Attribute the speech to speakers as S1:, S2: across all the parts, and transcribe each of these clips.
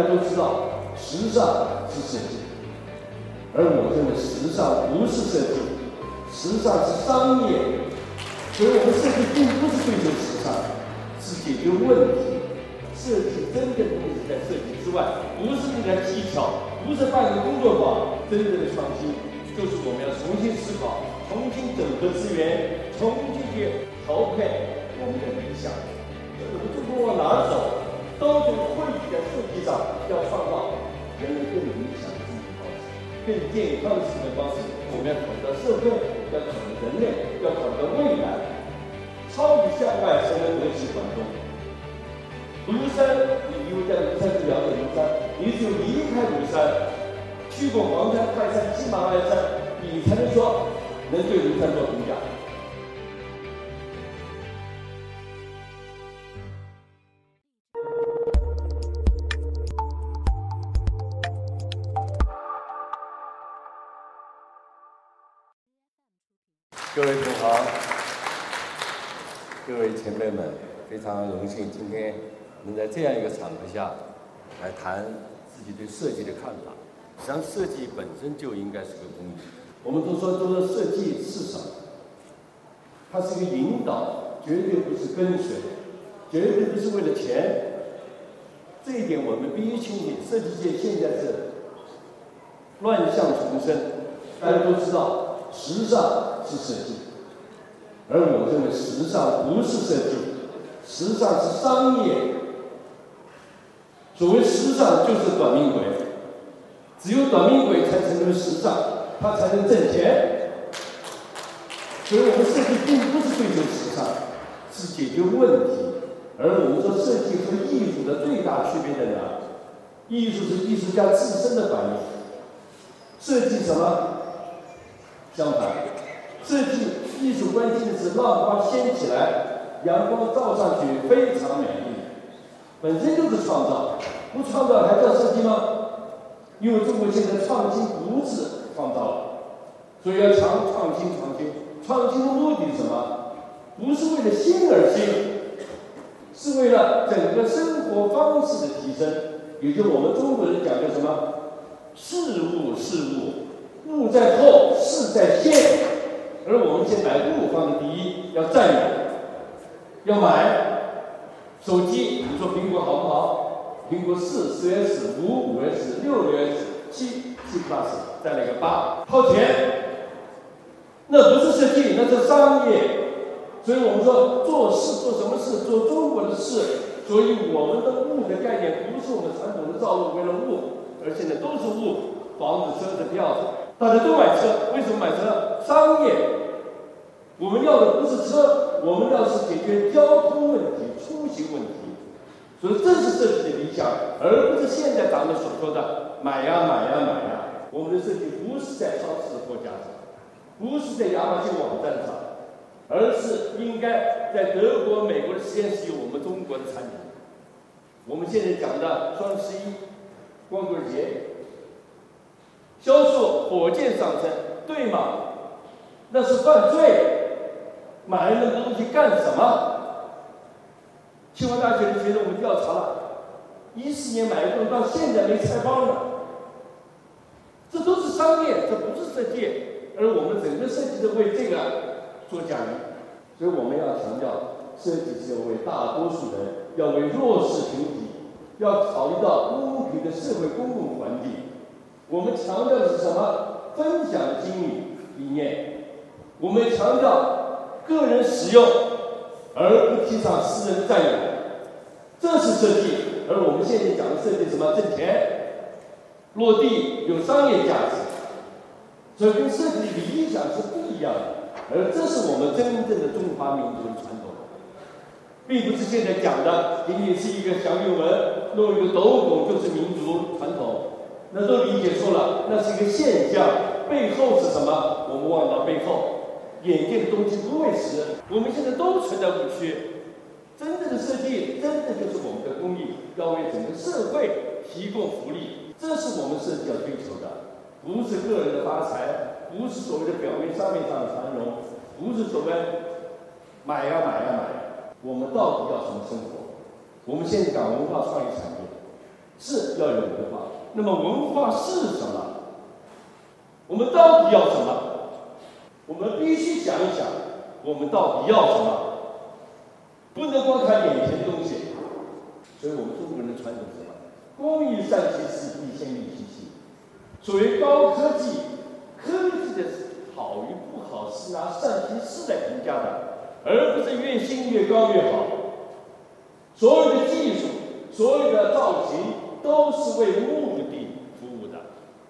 S1: 大家都知道，时尚是设计，而我认为时尚不是设计，时尚是商业。所以我们设计并不是追求时尚，是解决问题。设计真正的东西在设计之外，不是那点技巧，不是办个工作坊。真正的创新，就是我们要重新思考，重新整合资源，重新去调配我们的理想。我们中国往哪儿走？都从会议的设计上要创造人们更理想的生活方式、更健康的生活方式。我们要考虑到社会，要考虑人类，要考虑到未来。超级向外，才能得其广东。庐山，你因为在庐山去了解庐山，你只有离开庐山，去过黄山、泰山、喜马拉雅山，你才能说能对庐山做
S2: 各位同行，各位前辈们，非常荣幸今天能在这样一个场合下来谈自己对设计的看法。实际上，设计本身就应该是个工具。
S1: 我们都说，都说设计是什么？它是一个引导，绝对不是跟随，绝对不是为了钱。这一点我们必须清醒。设计界现在是乱象丛生，大家都知道。时尚是设计，而我认为时尚不是设计，时尚是商业。所谓时尚就是短命鬼，只有短命鬼才成为时尚，他才能挣钱。所以我们设计并不是追求时尚，是解决问题。而我们说设计和艺术的最大区别在哪？艺术是艺术家自身的反应，设计什么？相反，设计艺术关键的是让花掀起来，阳光照上去非常美丽，本身就是创造，不创造还叫设计吗？因为中国现在创新不是创造了，所以要强创新创新，创新的目的是什么？不是为了新而新，是为了整个生活方式的提升，也就我们中国人讲究什么？事物事物。物在后，事在先，而我们先把物放在第一，要占有，要买手机。你说苹果好不好？苹果四、四 S、五、五 S、六、六 S、七、七 Plus，再来个八，掏钱，那不是设计，那是商业。所以我们说做事做什么事？做中国的事。所以我们的物的概念不是我们传统的造物为了物，而现在都是物，房子、车子、票子。大家都买车，为什么买车？商业。我们要的不是车，我们要是解决交通问题、出行问题。所以这是设计的理想，而不是现在咱们所说的买呀买呀买呀。我们的设计不是在超市货架上，不是在亚马逊网站上，而是应该在德国、美国的实验室有我们中国的产品。我们现在讲的双十一、光棍节。销售火箭上升，对吗？那是犯罪。买了那个东西干什么？清华大学的学生我们调查了，一四年买一个到现在没拆包呢。这都是商业，这不是设计。而我们整个设计都为这个做奖励，所以我们要强调，设计是要为大多数人，要为弱势群体，要考虑到公平的社会公共环境。我们强调的是什么？分享经理理念。我们强调个人使用，而不提倡私人占有。这是设计。而我们现在讲的设计什么？挣钱、落地、有商业价值。这跟设计理想是不一样的。而这是我们真正的中华民族的传统，并不是现在讲的仅仅是一个祥云纹，弄一个斗拱就是民族传统。那都理解错了，那是一个现象，背后是什么？我们望到背后，眼见的东西不为实。我们现在都存在误区，真正的设计，真的就是我们的公益，要为整个社会提供福利，这是我们设计要追求的，不是个人的发财，不是所谓的表面上面上的繁荣，不是所谓买呀买呀买。我们到底要什么生活？我们现在讲文化创意产业。是要有文化。那么文化是什么？我们到底要什么？我们必须想一想，我们到底要什么？不能光看眼前的东西。所以我们中国人的传统是什么？工欲善其事，必先利其器。所谓高科技，科技的好与不好是拿善其事来评价的，而不是越新越高越好。所有的技术，所有的造型，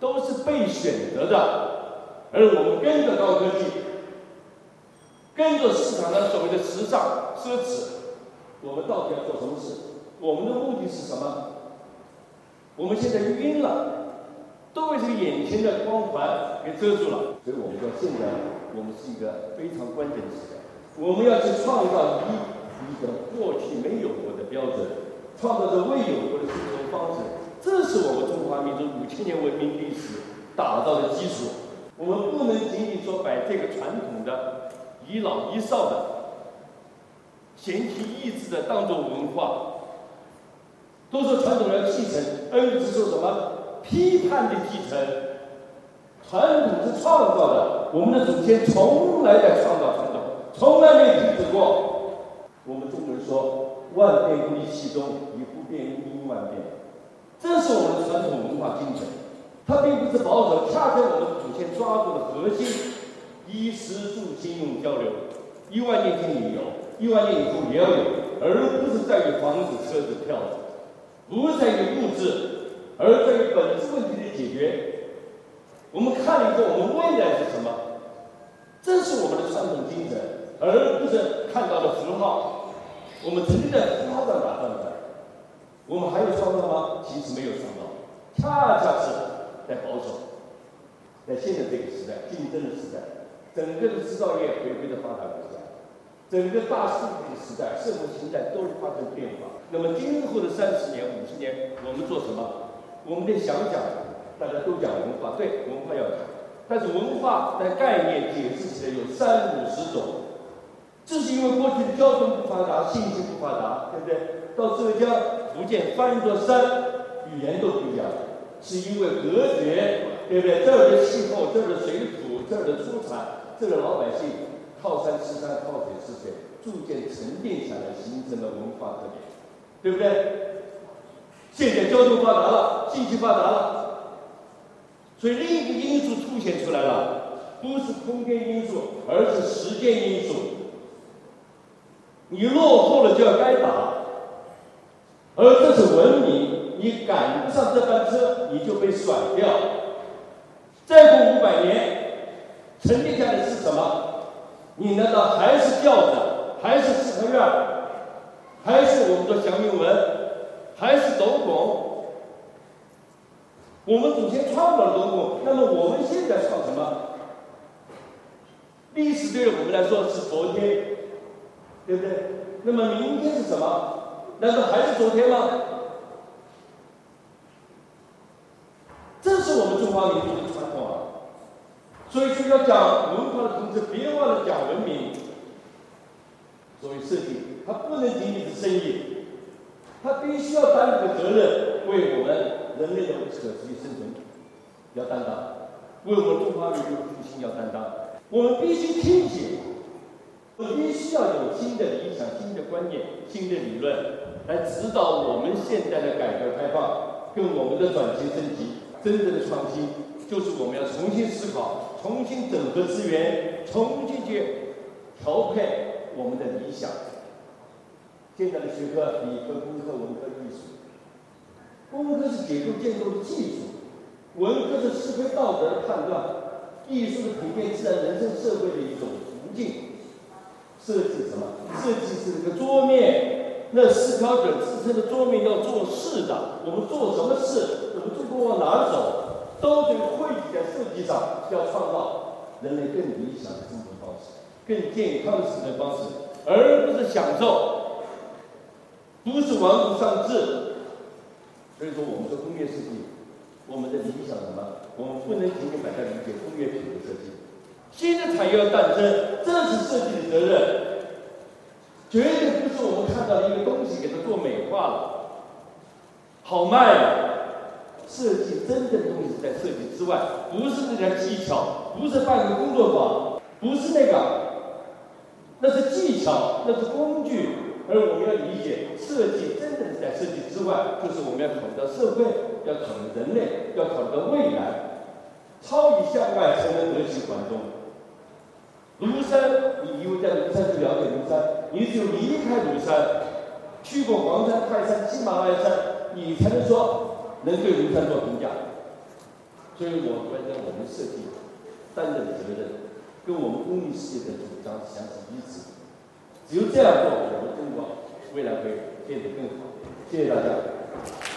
S1: 都是被选择的。而我们跟着高科技，跟着市场上所谓的时尚奢侈，我们到底要做什么事？我们的目的是什么？我们现在晕了，都被这个眼前的光环给遮住了。所以我们说，现在我们是一个非常关键的时代，我们要去创造一一个过去没有过的标准，创造着未有过的生活方式。这是我们中华民族五千年文明历史打造的基础。我们不能仅仅说把这个传统的遗老遗少的、闲提逸致的当做文化，都说传统要继承，而是说什么批判的继承。传统是创造的，我们的祖先从来在创造传统，从来没有停止过。我们中国人说“万变不离其宗，以不变应万变”，这是我们的传统文化精神。它并不是保守，恰恰我们祖先抓住的核心：衣食住行用交流。一万年前你有，一万年以后也要有，而不是在于房子、车子、票子，不在于物质，而在于本质问题的解决。我们看了以后，我们未来是什么？这是我们的传统精神，而不是看到的符号。我们曾经在符号上打转的，我们还有创造吗？其实没有创造，恰恰是。在保守，在现在这个时代，竞争的时代，整个的制造业回归的发达国家，整个大数据的时代，社会形态都是发生变化。那么今后的三十年、五十年，我们做什么？我们得想想。大家都讲文化，对，文化要讲，但是文化的概念解释起来有三五十种。这是因为过去的交通不发达，信息不发达，对不对？到浙江、福建翻一座山，语言都不一样。是因为隔绝，对不对？这儿的气候，这儿的水土，这儿的出产，这儿的老百姓靠山吃山，靠水吃水，逐渐沉淀下来，形成了文化特点，对不对？现在交通发达了，经济发达了，所以另一个因素凸显出来了，不是空间因素，而是时间因素。你落后了就要该打，而这是文明。你赶不上这班车，你就被甩掉。再过五百年，沉淀下来的是什么？你难道还是吊子，还是四合院，还是我们的祥云文，还是斗拱？我们祖先创造了斗拱，那么我们现在创什么？历史对于我们来说是昨天，对不对？那么明天是什么？难道还是昨天吗？这是我们中华民族的传统啊，所以说要讲文化的同时，别忘了讲文明。所谓设计，它不能仅仅是生意，它必须要担负责任，为我们人类的可持续生存要担当，为我们中华民族复兴要担当。我们必须听解，我必须要有新的理想、新的观念、新的理论来指导我们现在的改革开放跟我们的转型升级。真正的创新，就是我们要重新思考、重新整合资源、重新去调配我们的理想。现在的学科，理科、工科、文科、艺术。工科是解构建构的技术，文科是思维道德的判断，艺术是普遍自然人生社会的一种途径。设计什么？设计是这个桌面。那四条腿支撑的桌面要做事的，我们做什么事，我们中国往哪走，都得汇集在设计上，要创造人类更理想的生活方式，更健康的生活方式，而不是享受，不是玩物丧志。所以说，我们的工业设计，我们的理想什么？我们不能仅仅把它理解工业品的设计，新的产业要诞生，这是设计的责任。绝对不是我们看到一个东西给它做美化了，好卖了。设计真正的东西在设计之外，不是那点技巧，不是办个工作坊，不是那个，那是技巧，那是工具。而我们要理解，设计真正是在设计之外，就是我们要考虑到社会，要考虑人类，要考虑到未来，超以向外才能得其环中。庐山，你以为在庐山去了解庐山？你只有离开庐山，去过黄山、泰山、喜马拉雅山，你才能说。能对庐山做评价，所以我觉得我们设计担的责任，跟我们公益事业的主张相是一致。只有这样做，我们中国未来会变得更好。谢谢大家。